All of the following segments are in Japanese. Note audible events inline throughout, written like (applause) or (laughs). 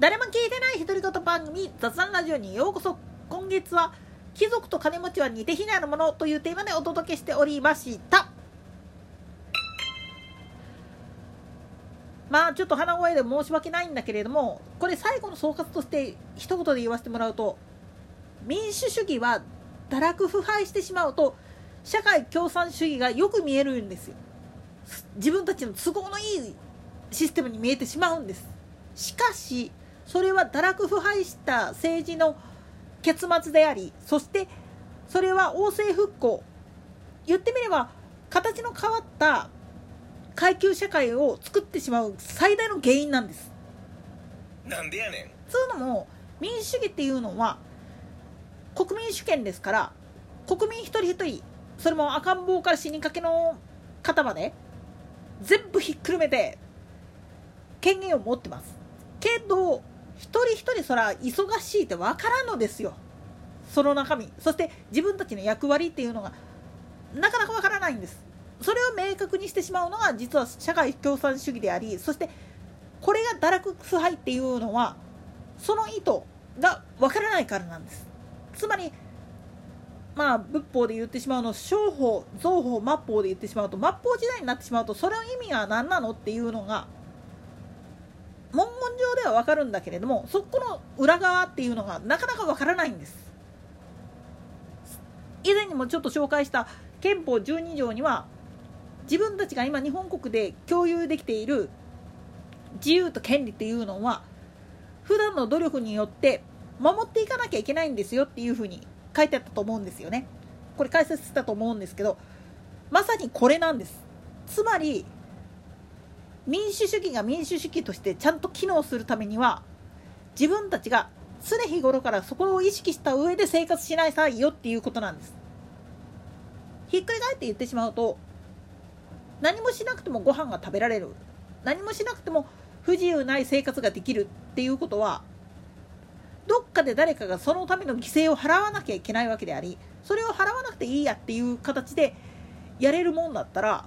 誰も聞いてない独り言番組雑談ラジオにようこそ。今月は貴族と金持ちは似て非なるものというテーマでお届けしておりました。まあちょっと鼻声で申し訳ないんだけれどもこれ最後の総括として一言で言わせてもらうと民主主義は堕落腐敗してしまうと社会共産主義がよく見えるんですよ。自分たちの都合のいいシステムに見えてしまうんです。しかしそれは堕落腐敗した政治の結末でありそしてそれは王政復興。言ってみれば形の変わった階級社会を作ってしまう最大の原因なんです。なんでやねん。つうのも民主主義っていうのは国民主権ですから国民一人一人それも赤ん坊から死にかけの方まで全部ひっくるめて権限を持ってます。けど一人一人そら忙しいって分からんのですよ。その中身。そして自分たちの役割っていうのがなかなか分からないんです。それを明確にしてしまうのが実は社会共産主義でありそしてこれが堕落腐敗っていうのはその意図が分からないからなんです。つまりまあ仏法で言ってしまうの商法造法末法で言ってしまうと末法時代になってしまうとそれの意味は何なのっていうのが文言上では分かるんだけれどもそこの裏側っていうのがなかなか分からないんです。以前にもちょっと紹介した憲法12条には自分たちが今日本国で共有できている自由と権利っていうのは普段の努力によって守っていかなきゃいけないんですよっていうふうに書いてあったと思うんですよね。これ解説したと思うんですけどまさにこれなんです。つまり民主主義が民主主義としてちゃんと機能するためには自分たちが常日頃からそこを意識した上で生活しないさいよっていうことなんです。ひっくり返って言ってしまうと何もしなくてもご飯が食べられる。何もしなくても不自由ない生活ができるっていうことはどっかで誰かがそのための犠牲を払わなきゃいけないわけでありそれを払わなくていいやっていう形でやれるもんだったら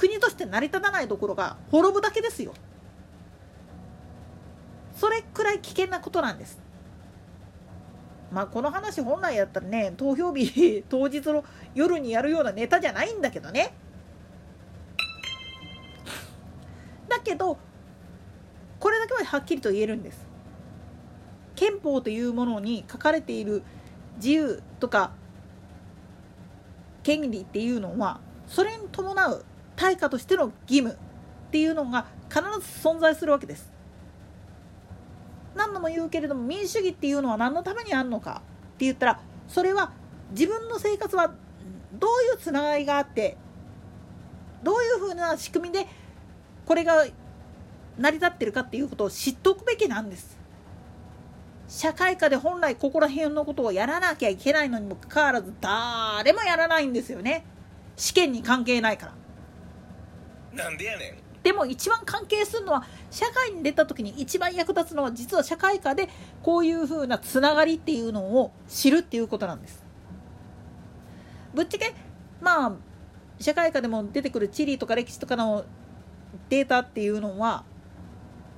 国として成り立たないところが滅ぶだけですよ。それくらい危険なことなんです。まあこの話本来やったらね投票日 (laughs) 当日の夜にやるようなネタじゃないんだけどね。だけどこれだけははっきりと言えるんです。憲法というものに書かれている自由とか権利っていうのはそれに伴う対価としての義務っていうのが必ず存在するわけです。何度も言うけれども民主主義っていうのは何のためにあるのかって言ったらそれは自分の生活はどういうつながりがあってどういうふうな仕組みでこれが成り立ってるかっていうことを知っておくべきなんです。社会科で本来ここら辺のことをやらなきゃいけないのにもかかわらず誰もやらないんですよね。試験に関係ないから。なんでやねん。でも一番関係するのは社会に出た時に一番役立つのは実は社会科でこういう風なつながりっていうのを知るっていうことなんです。ぶっちゃけまあ社会科でも出てくる地理とか歴史とかのデータっていうのは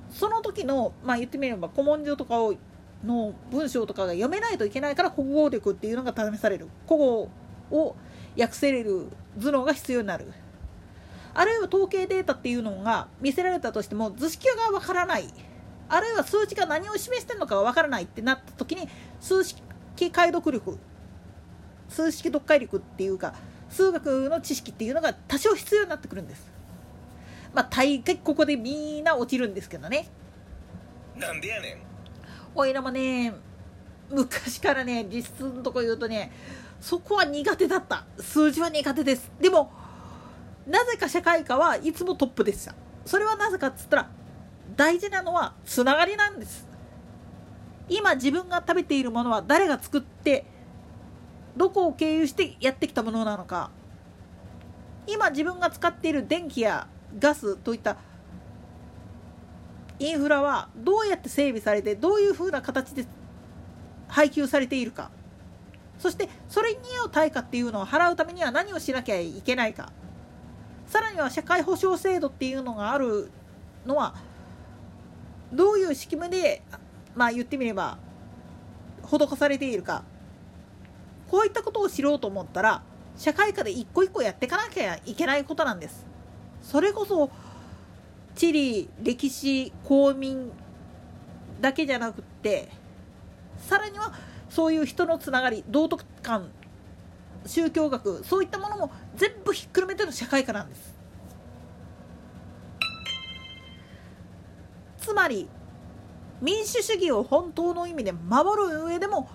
その時のまあ言ってみれば古文書とかをの文章とかが読めないといけないから国語力っていうのが試される。古語を訳せれる頭脳が必要になる。あるいは統計データっていうのが見せられたとしても図式がわからない。あるいは数値が何を示してるのかわからないってなった時に数式解読力。数式読解力っていうか数学の知識っていうのが多少必要になってくるんです。まあ大概ここでみんな落ちるんですけどね。なんでやねん。おいらもね昔からね実質のとこ言うとねそこは苦手だった。数字は苦手です。でもなぜか社会科はいつもトップでした。それはなぜかっつったら大事なのはつながりなんです。今自分が食べているものは誰が作ってどこを経由してやってきたものなのか。今自分が使っている電気やガスといったインフラはどうやって整備されてどういうふうな形で配給されているか。そしてそれに合う対価っていうのを払うためには何をしなきゃいけないか。さらには社会保障制度っていうのがあるのはどういう仕組みでまあ言ってみれば施されているか。こういったことを知ろうと思ったら社会科で一個一個やっていかなきゃいけないことなんです。それこそ地理歴史公民だけじゃなくってさらにはそういう人のつながり道徳観宗教学そういったものも全部ひっくるめての社会科なんです。つまり民主主義を本当の意味で守る上でも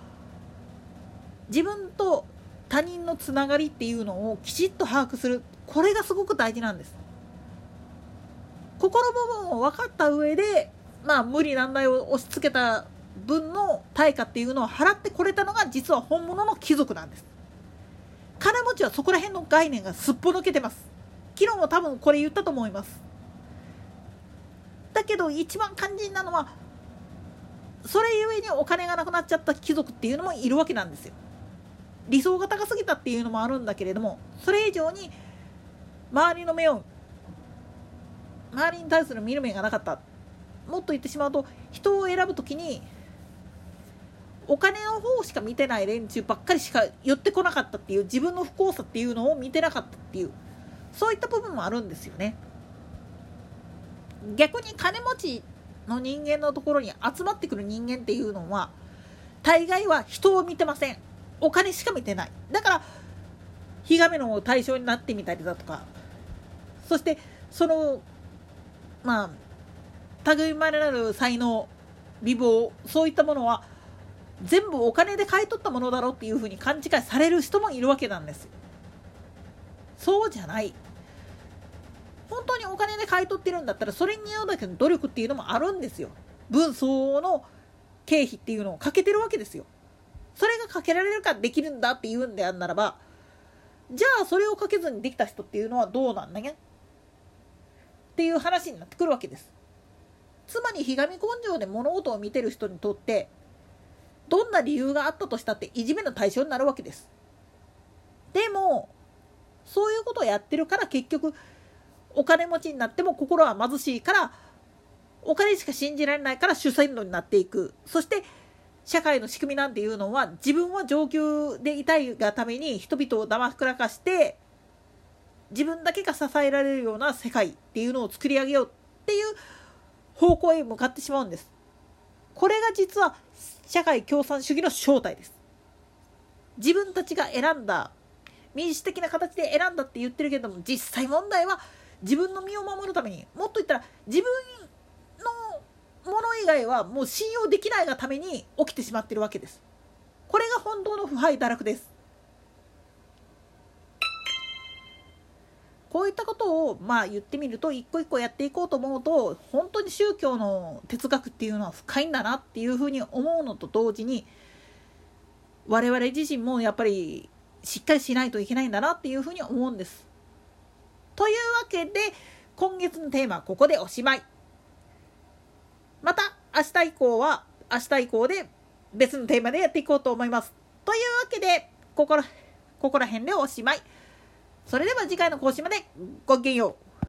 自分と他人のつながりっていうのをきちっと把握する。これがすごく大事なんです。ここの部分を分かった上でまあ無理難題を押し付けた分の対価っていうのを払ってこれたのが実は本物の貴族なんです。金持ちはそこら辺の概念がすっぽ抜けてます。昨日も多分これ言ったと思います。だけど一番肝心なのはそれゆえにお金がなくなっちゃった貴族っていうのもいるわけなんですよ。理想が高すぎたっていうのもあるんだけれどもそれ以上に周りの目を周りに対する見る目がなかった。もっと言ってしまうと人を選ぶ時にお金の方しか見てない連中ばっかりしか寄ってこなかったっていう自分の不幸さっていうのを見てなかったっていうそういった部分もあるんですよね。逆に金持ちの人間のところに集まってくる人間っていうのは大概は人を見てません。お金しか見てない。だからひがめの対象になってみたりだとかそしてそのまあ類まれなる才能美貌そういったものは全部お金で買い取ったものだろうっていうふうに勘違いされる人もいるわけなんですそうじゃない。本当にお金で買い取ってるんだったらそれに合うだけの努力っていうのもあるんですよ。分相応の経費っていうのをかけてるわけですよ。それがかけられるかできるんだっていうんであんならばじゃあそれをかけずにできた人っていうのはどうなんだねっていう話になってくるわけです。つまりひがみ根性で物事を見てる人にとってどんな理由があったとしたっていじめの対象になるわけです。でもそういうことをやってるから結局お金持ちになっても心は貧しいからお金しか信じられないから主戦度になっていく。そして社会の仕組みなんていうのは自分は上級でいたいがために人々をだまくらかして自分だけが支えられるような世界っていうのを作り上げようっていう方向へ向かってしまうんです。これが実は社会共産主義の正体です。自分たちが選んだ民主的な形で選んだって言ってるけども実際問題は自分の身を守るためにもっと言ったら自分のもの以外はもう信用できないがために起きてしまってるわけです。これが本当の腐敗堕落です。こういったことをまあ言ってみると一個一個やっていこうと思うと本当に宗教の哲学っていうのは深いんだなっていうふうに思うのと同時に我々自身もやっぱりしっかりしないといけないんだなっていうふうに思うんです。というわけで今月のテーマはここでおしまい。また明日以降は明日以降で別のテーマでやっていこうと思います。というわけでここらここら辺でおしまい。それでは次回の更新までごきげんよう。